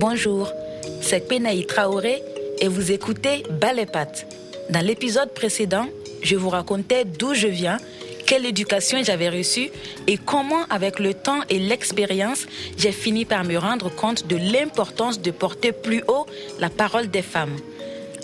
Bonjour, c'est Penaï Traoré et vous écoutez Balépat. Dans l'épisode précédent, je vous racontais d'où je viens, quelle éducation j'avais reçue et comment, avec le temps et l'expérience, j'ai fini par me rendre compte de l'importance de porter plus haut la parole des femmes.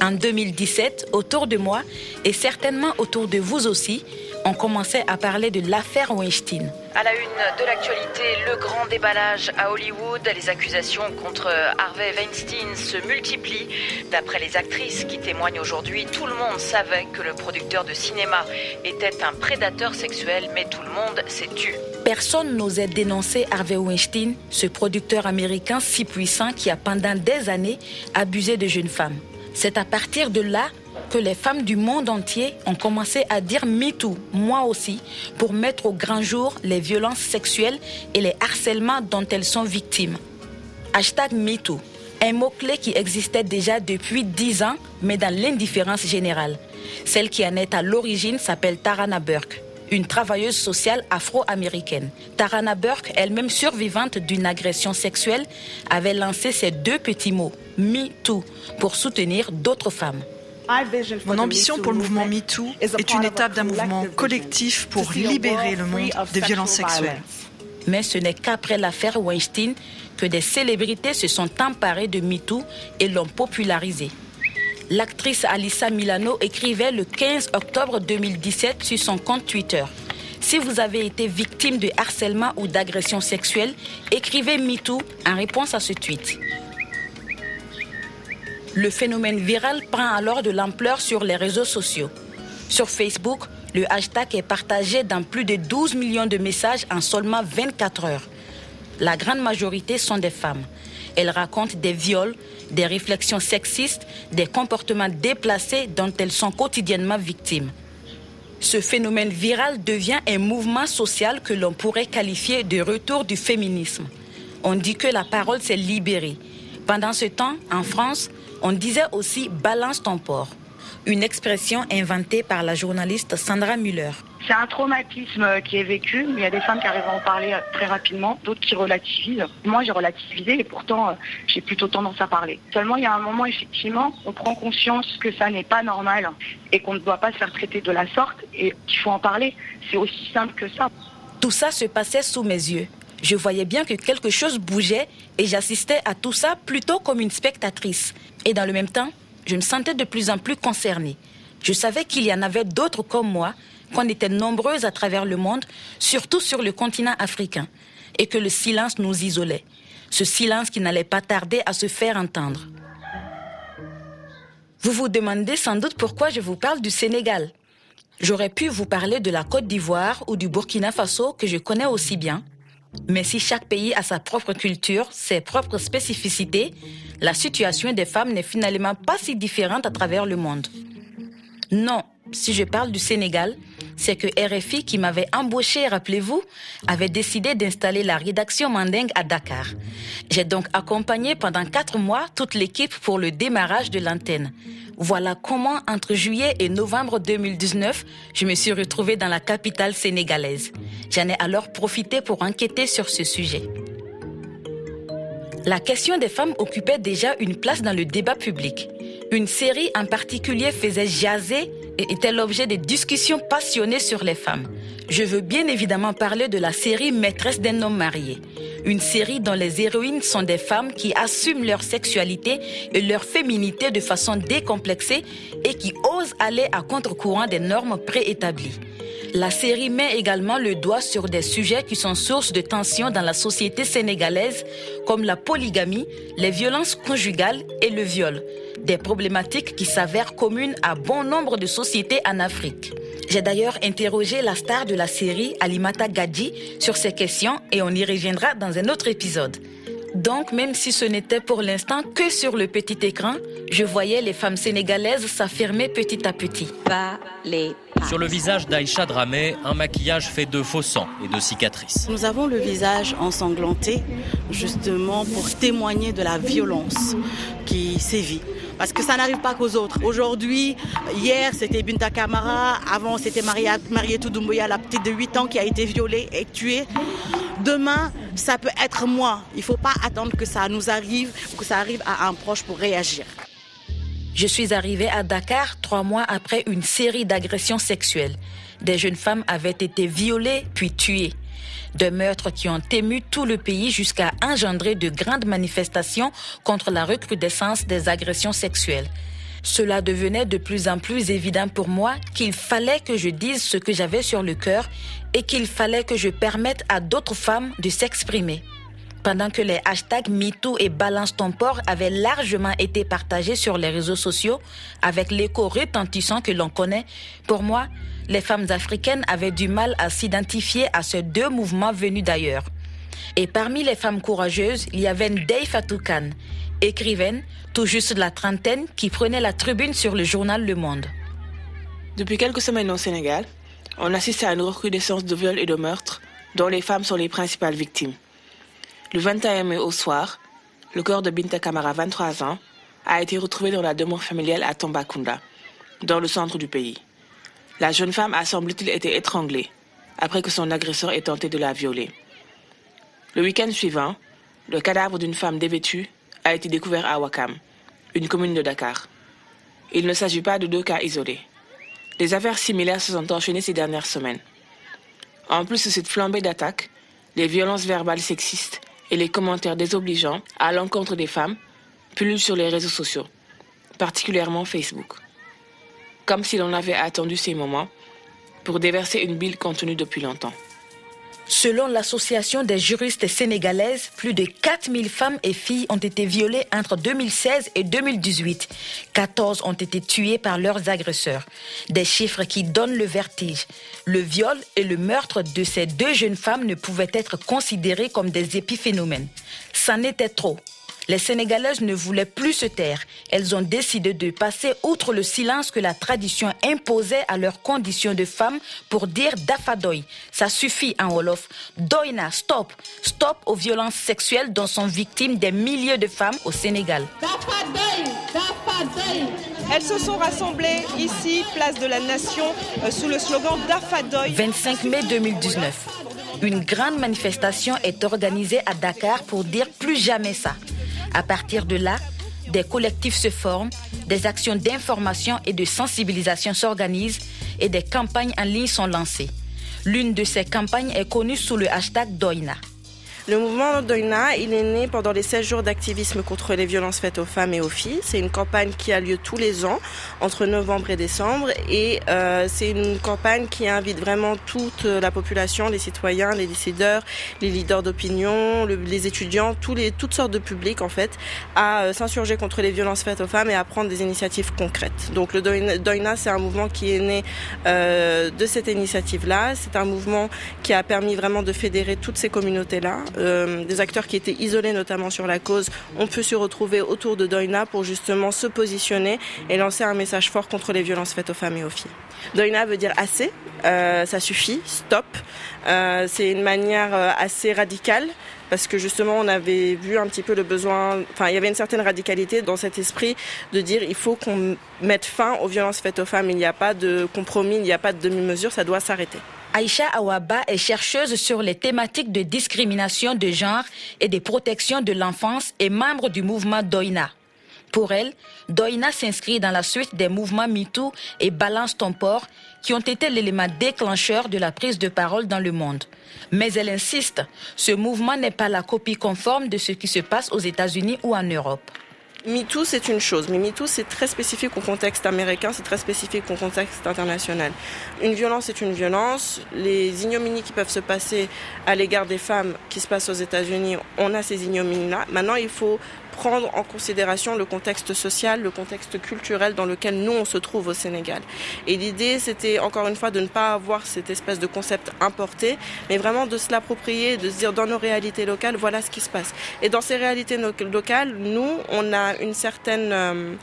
En 2017, autour de moi et certainement autour de vous aussi, on commençait à parler de l'affaire Weinstein. À la une de l'actualité, le grand déballage à Hollywood. Les accusations contre Harvey Weinstein se multiplient. D'après les actrices qui témoignent aujourd'hui, tout le monde savait que le producteur de cinéma était un prédateur sexuel, mais tout le monde s'est tu. Personne n'osait dénoncer Harvey Weinstein, ce producteur américain si puissant qui a pendant des années abusé de jeunes femmes. C'est à partir de là que les femmes du monde entier ont commencé à dire MeToo, moi aussi, pour mettre au grand jour les violences sexuelles et les harcèlements dont elles sont victimes. Hashtag MeToo, un mot-clé qui existait déjà depuis dix ans, mais dans l'indifférence générale. Celle qui en est à l'origine s'appelle Tarana Burke une travailleuse sociale afro-américaine. Tarana Burke, elle-même survivante d'une agression sexuelle, avait lancé ces deux petits mots, Me Too, pour soutenir d'autres femmes. Mon ambition pour le mouvement MeToo est une étape d'un mouvement collectif pour libérer le monde des violences sexuelles. Mais ce n'est qu'après l'affaire Weinstein que des célébrités se sont emparées de MeToo et l'ont popularisé. L'actrice Alissa Milano écrivait le 15 octobre 2017 sur son compte Twitter. Si vous avez été victime de harcèlement ou d'agression sexuelle, écrivez MeToo en réponse à ce tweet. Le phénomène viral prend alors de l'ampleur sur les réseaux sociaux. Sur Facebook, le hashtag est partagé dans plus de 12 millions de messages en seulement 24 heures. La grande majorité sont des femmes. Elles racontent des viols, des réflexions sexistes, des comportements déplacés dont elles sont quotidiennement victimes. Ce phénomène viral devient un mouvement social que l'on pourrait qualifier de retour du féminisme. On dit que la parole s'est libérée. Pendant ce temps, en France, on disait aussi balance ton porc, une expression inventée par la journaliste Sandra Müller. C'est un traumatisme qui est vécu. Il y a des femmes qui arrivent à en parler très rapidement, d'autres qui relativisent. Moi, j'ai relativisé et pourtant, euh, j'ai plutôt tendance à parler. Seulement, il y a un moment, effectivement, on prend conscience que ça n'est pas normal et qu'on ne doit pas se faire traiter de la sorte et qu'il faut en parler. C'est aussi simple que ça. Tout ça se passait sous mes yeux. Je voyais bien que quelque chose bougeait et j'assistais à tout ça plutôt comme une spectatrice. Et dans le même temps, je me sentais de plus en plus concernée. Je savais qu'il y en avait d'autres comme moi, qu'on était nombreuses à travers le monde, surtout sur le continent africain, et que le silence nous isolait. Ce silence qui n'allait pas tarder à se faire entendre. Vous vous demandez sans doute pourquoi je vous parle du Sénégal. J'aurais pu vous parler de la Côte d'Ivoire ou du Burkina Faso que je connais aussi bien. Mais si chaque pays a sa propre culture, ses propres spécificités, la situation des femmes n'est finalement pas si différente à travers le monde. Non, si je parle du Sénégal, c'est que RFI, qui m'avait embauché, rappelez-vous, avait décidé d'installer la rédaction Mandingue à Dakar. J'ai donc accompagné pendant quatre mois toute l'équipe pour le démarrage de l'antenne. Voilà comment, entre juillet et novembre 2019, je me suis retrouvée dans la capitale sénégalaise. J'en ai alors profité pour enquêter sur ce sujet. La question des femmes occupait déjà une place dans le débat public. Une série en particulier faisait jaser et était l'objet de discussions passionnées sur les femmes. Je veux bien évidemment parler de la série Maîtresse d'un homme marié. Une série dont les héroïnes sont des femmes qui assument leur sexualité et leur féminité de façon décomplexée et qui osent aller à contre-courant des normes préétablies. La série met également le doigt sur des sujets qui sont source de tensions dans la société sénégalaise, comme la polygamie, les violences conjugales et le viol, des problématiques qui s'avèrent communes à bon nombre de sociétés en Afrique. J'ai d'ailleurs interrogé la star de la série, Alimata Gadji, sur ces questions et on y reviendra dans un autre épisode. Donc, même si ce n'était pour l'instant que sur le petit écran, je voyais les femmes sénégalaises s'affirmer petit à petit. Sur le visage d'Aïcha Dramé, un maquillage fait de faux sang et de cicatrices. Nous avons le visage ensanglanté, justement pour témoigner de la violence qui sévit parce que ça n'arrive pas qu'aux autres. Aujourd'hui, hier c'était Binta Kamara, avant c'était Marietou Doumbouya, la petite de 8 ans qui a été violée et tuée. Demain, ça peut être moi. Il ne faut pas attendre que ça nous arrive, que ça arrive à un proche pour réagir. Je suis arrivée à Dakar trois mois après une série d'agressions sexuelles. Des jeunes femmes avaient été violées puis tuées. Des meurtres qui ont ému tout le pays jusqu'à engendrer de grandes manifestations contre la recrudescence des agressions sexuelles. Cela devenait de plus en plus évident pour moi qu'il fallait que je dise ce que j'avais sur le cœur et qu'il fallait que je permette à d'autres femmes de s'exprimer pendant que les hashtags MeToo et Balance avaient largement été partagés sur les réseaux sociaux avec l'écho retentissant que l'on connaît, pour moi, les femmes africaines avaient du mal à s'identifier à ces deux mouvements venus d'ailleurs. Et parmi les femmes courageuses, il y avait Ndei Fatou écrivaine, tout juste de la trentaine, qui prenait la tribune sur le journal Le Monde. Depuis quelques semaines au Sénégal, on assiste à une recrudescence de viols et de meurtres dont les femmes sont les principales victimes. Le 21 mai au soir, le corps de Binta Kamara, 23 ans, a été retrouvé dans la demeure familiale à Tombakunda, dans le centre du pays. La jeune femme a semble-t-il été étranglée après que son agresseur ait tenté de la violer. Le week-end suivant, le cadavre d'une femme dévêtue a été découvert à Wakam, une commune de Dakar. Il ne s'agit pas de deux cas isolés. Des affaires similaires se sont enchaînées ces dernières semaines. En plus de cette flambée d'attaques, les violences verbales sexistes et les commentaires désobligeants à l'encontre des femmes pullulent sur les réseaux sociaux, particulièrement Facebook. Comme si l'on avait attendu ces moments pour déverser une bile contenue depuis longtemps. Selon l'Association des juristes sénégalaises, plus de 4000 femmes et filles ont été violées entre 2016 et 2018. 14 ont été tuées par leurs agresseurs. Des chiffres qui donnent le vertige. Le viol et le meurtre de ces deux jeunes femmes ne pouvaient être considérés comme des épiphénomènes. C'en était trop. Les Sénégalaises ne voulaient plus se taire. Elles ont décidé de passer outre le silence que la tradition imposait à leurs conditions de femmes pour dire Dafadoy. Ça suffit en Wolof. Doina, stop. Stop aux violences sexuelles dont sont victimes des milliers de femmes au Sénégal. Elles se sont rassemblées ici, place de la Nation, euh, sous le slogan Dafadoy. 25 mai 2019. Une grande manifestation est organisée à Dakar pour dire plus jamais ça. À partir de là, des collectifs se forment, des actions d'information et de sensibilisation s'organisent et des campagnes en ligne sont lancées. L'une de ces campagnes est connue sous le hashtag Doina. Le mouvement Doina, il est né pendant les 16 jours d'activisme contre les violences faites aux femmes et aux filles. C'est une campagne qui a lieu tous les ans, entre novembre et décembre. Et euh, c'est une campagne qui invite vraiment toute la population, les citoyens, les décideurs, les leaders d'opinion, les étudiants, toutes sortes de publics, en fait, à euh, s'insurger contre les violences faites aux femmes et à prendre des initiatives concrètes. Donc le Doina, c'est un mouvement qui est né euh, de cette initiative-là. C'est un mouvement qui a permis vraiment de fédérer toutes ces communautés-là. Euh, des acteurs qui étaient isolés notamment sur la cause ont pu se retrouver autour de Doina pour justement se positionner et lancer un message fort contre les violences faites aux femmes et aux filles. Doina veut dire assez, euh, ça suffit, stop. Euh, c'est une manière assez radicale parce que justement on avait vu un petit peu le besoin, enfin il y avait une certaine radicalité dans cet esprit de dire il faut qu'on mette fin aux violences faites aux femmes, il n'y a pas de compromis, il n'y a pas de demi-mesure, ça doit s'arrêter. Aïcha Awaba est chercheuse sur les thématiques de discrimination de genre et de protection de l'enfance et membre du mouvement Doina. Pour elle, Doina s'inscrit dans la suite des mouvements MeToo et Balance ton port qui ont été l'élément déclencheur de la prise de parole dans le monde. Mais elle insiste, ce mouvement n'est pas la copie conforme de ce qui se passe aux États-Unis ou en Europe. MeToo, c'est une chose, mais MeToo, c'est très spécifique au contexte américain, c'est très spécifique au contexte international. Une violence est une violence. Les ignominies qui peuvent se passer à l'égard des femmes qui se passent aux États-Unis, on a ces ignominies-là. Maintenant, il faut prendre en considération le contexte social, le contexte culturel dans lequel nous on se trouve au Sénégal. Et l'idée, c'était encore une fois de ne pas avoir cette espèce de concept importé, mais vraiment de se l'approprier, de se dire dans nos réalités locales, voilà ce qui se passe. Et dans ces réalités locales, nous, on a une certaine euh,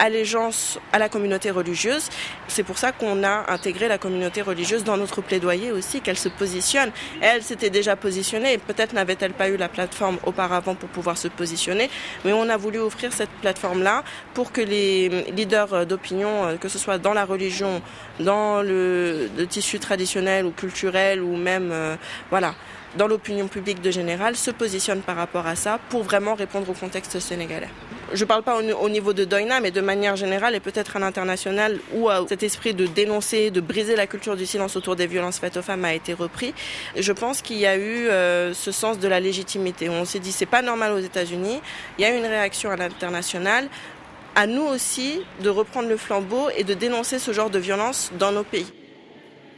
allégeance à la communauté religieuse. C'est pour ça qu'on a intégré la communauté religieuse dans notre plaidoyer aussi, qu'elle se positionne. Elle s'était déjà positionnée, peut-être n'avait-elle pas eu la plateforme auparavant pour pouvoir se positionner, mais on a voulu offrir cette plateforme-là pour que les leaders d'opinion, euh, que ce soit dans la religion, dans le, tissu traditionnel ou culturel ou même, euh, voilà, dans l'opinion publique de général, se positionnent par rapport à ça pour vraiment répondre au contexte sénégalais. Je ne parle pas au, niveau de Doina, mais de manière générale et peut-être à l'international où euh, cet esprit de dénoncer, de briser la culture du silence autour des violences faites aux femmes a été repris. Je pense qu'il y a eu euh, ce sens de la légitimité. On s'est dit c'est pas normal aux États-Unis. Il y a eu une réaction à l'international. À nous aussi de reprendre le flambeau et de dénoncer ce genre de violence dans nos pays.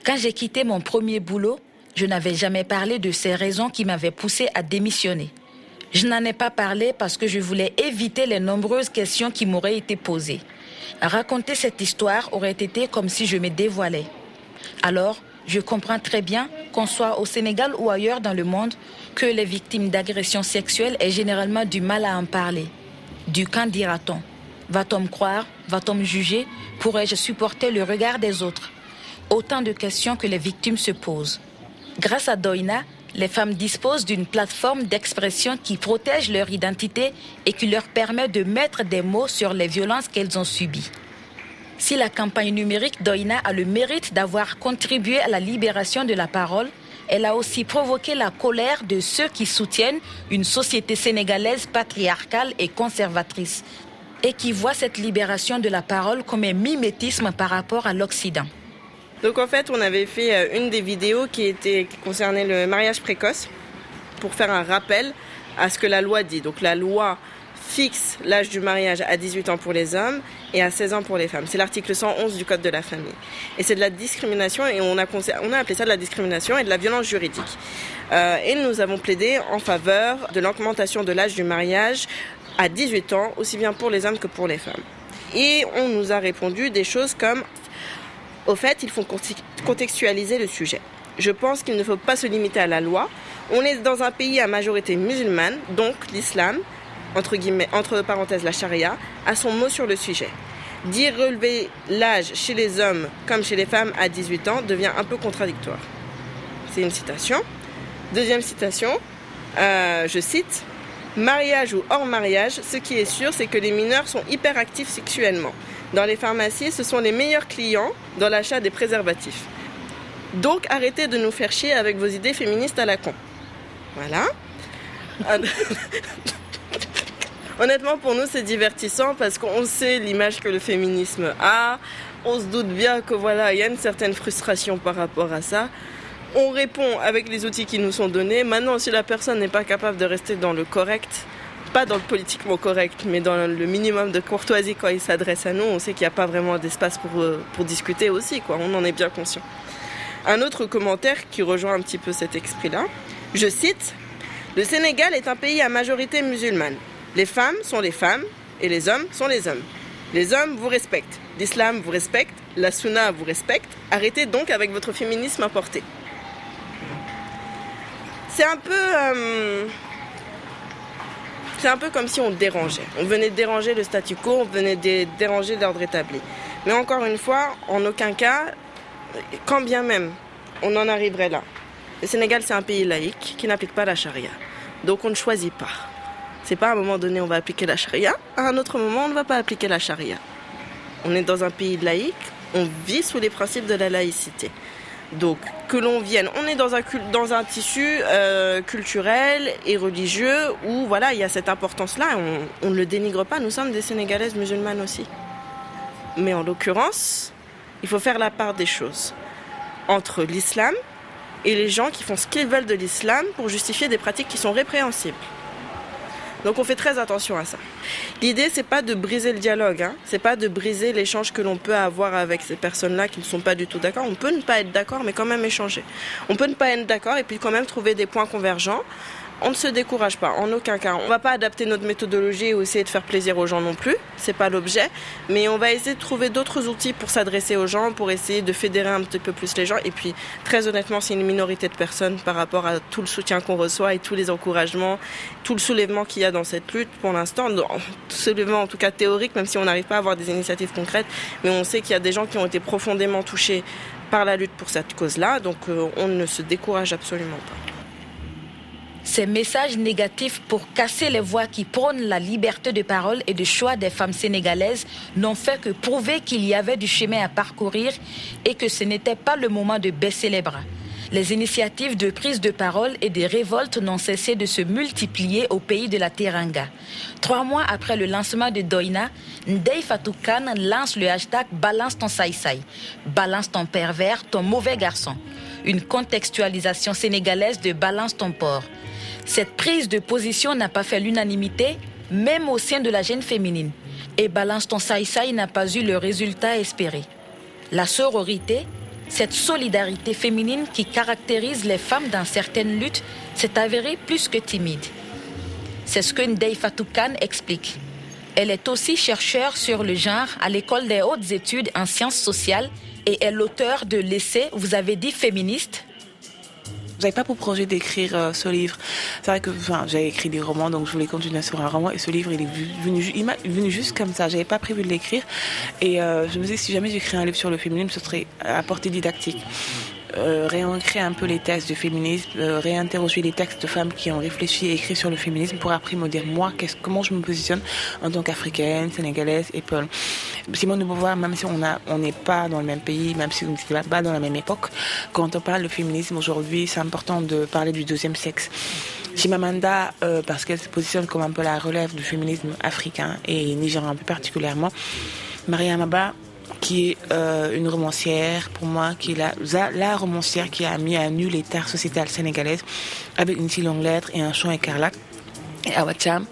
Quand j'ai quitté mon premier boulot, je n'avais jamais parlé de ces raisons qui m'avaient poussé à démissionner. Je n'en ai pas parlé parce que je voulais éviter les nombreuses questions qui m'auraient été posées. Raconter cette histoire aurait été comme si je me dévoilais. Alors, je comprends très bien qu'on soit au Sénégal ou ailleurs dans le monde, que les victimes d'agressions sexuelles aient généralement du mal à en parler. Du quand dira-t-on? Va-t-on me croire? Va-t-on me juger? Pourrais-je supporter le regard des autres? Autant de questions que les victimes se posent. Grâce à Doina, les femmes disposent d'une plateforme d'expression qui protège leur identité et qui leur permet de mettre des mots sur les violences qu'elles ont subies. Si la campagne numérique Doina a le mérite d'avoir contribué à la libération de la parole, elle a aussi provoqué la colère de ceux qui soutiennent une société sénégalaise patriarcale et conservatrice et qui voient cette libération de la parole comme un mimétisme par rapport à l'Occident. Donc en fait, on avait fait euh, une des vidéos qui était qui concernait le mariage précoce pour faire un rappel à ce que la loi dit. Donc la loi fixe l'âge du mariage à 18 ans pour les hommes et à 16 ans pour les femmes. C'est l'article 111 du Code de la famille. Et c'est de la discrimination et on a, appelé ça de la discrimination et de la violence juridique. Euh, et nous avons plaidé en faveur de l'augmentation de l'âge du mariage à 18 ans, aussi bien pour les hommes que pour les femmes. Et on nous a répondu des choses comme au fait, il faut contextualiser le sujet. Je pense qu'il ne faut pas se limiter à la loi. On est dans un pays à majorité musulmane, donc l'islam, entre parenthèses la charia, a son mot sur le sujet. Dire relever l'âge chez les hommes comme chez les femmes à 18 ans devient un peu contradictoire. C'est une citation. Deuxième citation, euh, je cite, Mariage ou hors mariage, ce qui est sûr, c'est que les mineurs sont hyperactifs sexuellement. Dans les pharmacies, ce sont les meilleurs clients dans l'achat des préservatifs. Donc arrêtez de nous faire chier avec vos idées féministes à la con. Voilà. Honnêtement, pour nous, c'est divertissant parce qu'on sait l'image que le féminisme a. On se doute bien que voilà, il y a une certaine frustration par rapport à ça. On répond avec les outils qui nous sont donnés. Maintenant, si la personne n'est pas capable de rester dans le correct, pas dans le politiquement correct, mais dans le minimum de courtoisie quand il s'adresse à nous, on sait qu'il n'y a pas vraiment d'espace pour, euh, pour discuter aussi, quoi. On en est bien conscient. Un autre commentaire qui rejoint un petit peu cet esprit-là, je cite Le Sénégal est un pays à majorité musulmane. Les femmes sont les femmes et les hommes sont les hommes. Les hommes vous respectent, l'islam vous respecte, la sunna vous respecte. Arrêtez donc avec votre féminisme importé. C'est un peu. Euh, c'est un peu comme si on dérangeait. On venait déranger le statu quo, on venait déranger l'ordre établi. Mais encore une fois, en aucun cas, quand bien même on en arriverait là. Le Sénégal, c'est un pays laïque qui n'applique pas la charia. Donc on ne choisit pas. C'est pas à un moment donné on va appliquer la charia, à un autre moment on ne va pas appliquer la charia. On est dans un pays laïque, on vit sous les principes de la laïcité. Donc que l'on vienne, on est dans un, tissu euh, culturel et religieux où voilà, il y a cette importance-là, on ne le dénigre pas, nous sommes des Sénégalaises musulmanes aussi. Mais en l'occurrence, il faut faire la part des choses entre l'islam et les gens qui font ce qu'ils veulent de l'islam pour justifier des pratiques qui sont répréhensibles. Donc on fait très attention à ça. L'idée c'est pas de briser le dialogue, hein. c'est pas de briser l'échange que l'on peut avoir avec ces personnes-là qui ne sont pas du tout d'accord. On peut ne pas être d'accord, mais quand même échanger. On peut ne pas être d'accord et puis quand même trouver des points convergents On ne se décourage pas, en aucun cas. On ne va pas adapter notre méthodologie ou essayer de faire plaisir aux gens non plus, c'est pas l'objet, mais on va essayer de trouver d'autres outils pour s'adresser aux gens, pour essayer de fédérer un petit peu plus les gens. Et puis, très honnêtement, c'est une minorité de personnes par rapport à tout le soutien qu'on reçoit et tous les encouragements, tout le soulèvement qu'il y a dans cette lutte pour l'instant. Soulèvement en tout cas théorique, même si on n'arrive pas à avoir des initiatives concrètes, mais on sait qu'il y a des gens qui ont été profondément touchés par la lutte pour cette cause-là, donc euh, on ne se décourage absolument pas. Ces messages négatifs pour casser les voix qui prônent la liberté de parole et de choix des femmes sénégalaises n'ont fait que prouver qu'il y avait du chemin à parcourir et que ce n'était pas le moment de baisser les bras. Les initiatives de prise de parole et des révoltes n'ont cessé de se multiplier au pays de la Teranga. Trois mois après le lancement de Doina, Ndei Fatoukan lance le hashtag Balance ton saïsaï. Balance ton pervers, ton mauvais garçon. Une contextualisation sénégalaise de Balance ton porc. Cette prise de position n'a pas fait l'unanimité, même au sein de la jeune féminine. Et Balance ton saïsaï n'a pas eu le résultat espéré. La sororité, cette solidarité féminine qui caractérise les femmes dans certaines luttes, s'est avérée plus que timide. C'est ce que Ndei Fatoukan explique. Elle est aussi chercheure sur le genre à l'école des hautes études en sciences sociales et est l'auteur de l'essai Vous avez dit féministe j'avais pas pour projet d'écrire euh, ce livre. C'est vrai que enfin, j'avais écrit des romans, donc je voulais continuer sur un roman. Et ce livre, il est venu, juste comme ça. J'avais pas prévu de l'écrire. Et euh, je me disais, si jamais j'écris un livre sur le féminisme, ce serait à portée didactique. Euh, un peu les textes du féminisme, euh, réinterroger les textes de femmes qui ont réfléchi et écrit sur le féminisme pour après me dire moi comment je me positionne en tant qu'africaine, sénégalaise et Paul. Simone de Beauvoir, même si on a on n'est pas dans le même pays, même si on n'est pas dans la même époque, quand on parle de féminisme aujourd'hui, c'est important de parler du deuxième sexe. Chimamanda, euh, parce qu'elle se positionne comme un peu la relève du féminisme africain et nigérian plus particulièrement. Maria Maba, qui est euh, une romancière, pour moi, qui la, romancière qui a mis à nu l'état sociétal sénégalaise avec une si longue lettre et un chant écarlate. Et Awa Cham,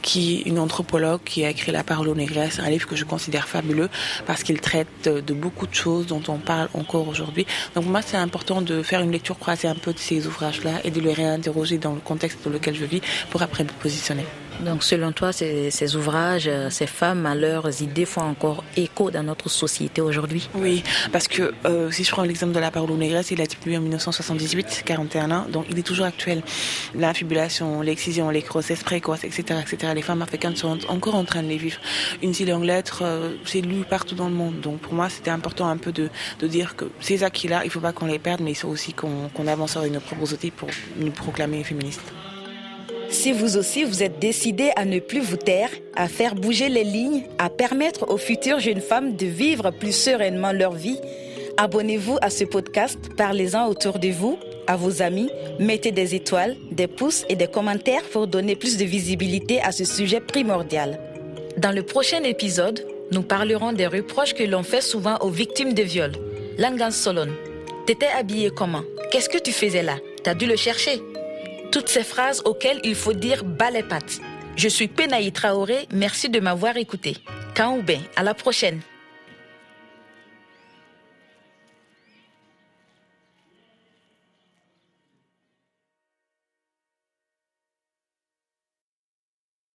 qui est une anthropologue qui a écrit La parole aux négresses, un livre que je considère fabuleux parce qu'il traite de beaucoup de choses dont on parle encore aujourd'hui. Donc pour moi, c'est important de faire une lecture croisée un peu de ces ouvrages-là et de les réinterroger dans le contexte dans lequel je vis pour après me positionner. Donc selon toi, ces, ouvrages, euh, ces femmes, leurs idées font encore écho dans notre société aujourd'hui? Oui, parce que euh, si je prends l'exemple de la parole aux négresses, il a été publié en 1978, 41 ans, donc il est toujours actuel. L'infibulation, l'excision, les grossesses précoces, etc., etc. Les femmes africaines sont encore en train de les vivre. Une si longue lettre, euh, c'est lu partout dans le monde. Donc pour moi, c'était important un peu de, de dire que ces acquis-là, il ne faut pas qu'on les perde, mais il faut aussi qu'on avance avec nos propres pour nous proclamer féministes. Si vous aussi vous êtes décidé à ne plus vous taire, à faire bouger les lignes, à permettre aux futures jeunes femmes de vivre plus sereinement leur vie, abonnez-vous à ce podcast, parlez-en autour de vous, à vos amis, mettez des étoiles, des pouces et des commentaires pour donner plus de visibilité à ce sujet primordial. Dans le prochain épisode, nous parlerons des reproches que l'on fait souvent aux victimes de viol. Langan Solon, t'étais habillé comment? Qu'est-ce que tu faisais là? T'as dû le chercher toutes ces phrases auxquelles il faut dire bas les pattes. Je suis Penaï Traoré, merci de m'avoir écouté. Kaoubé, à la prochaine.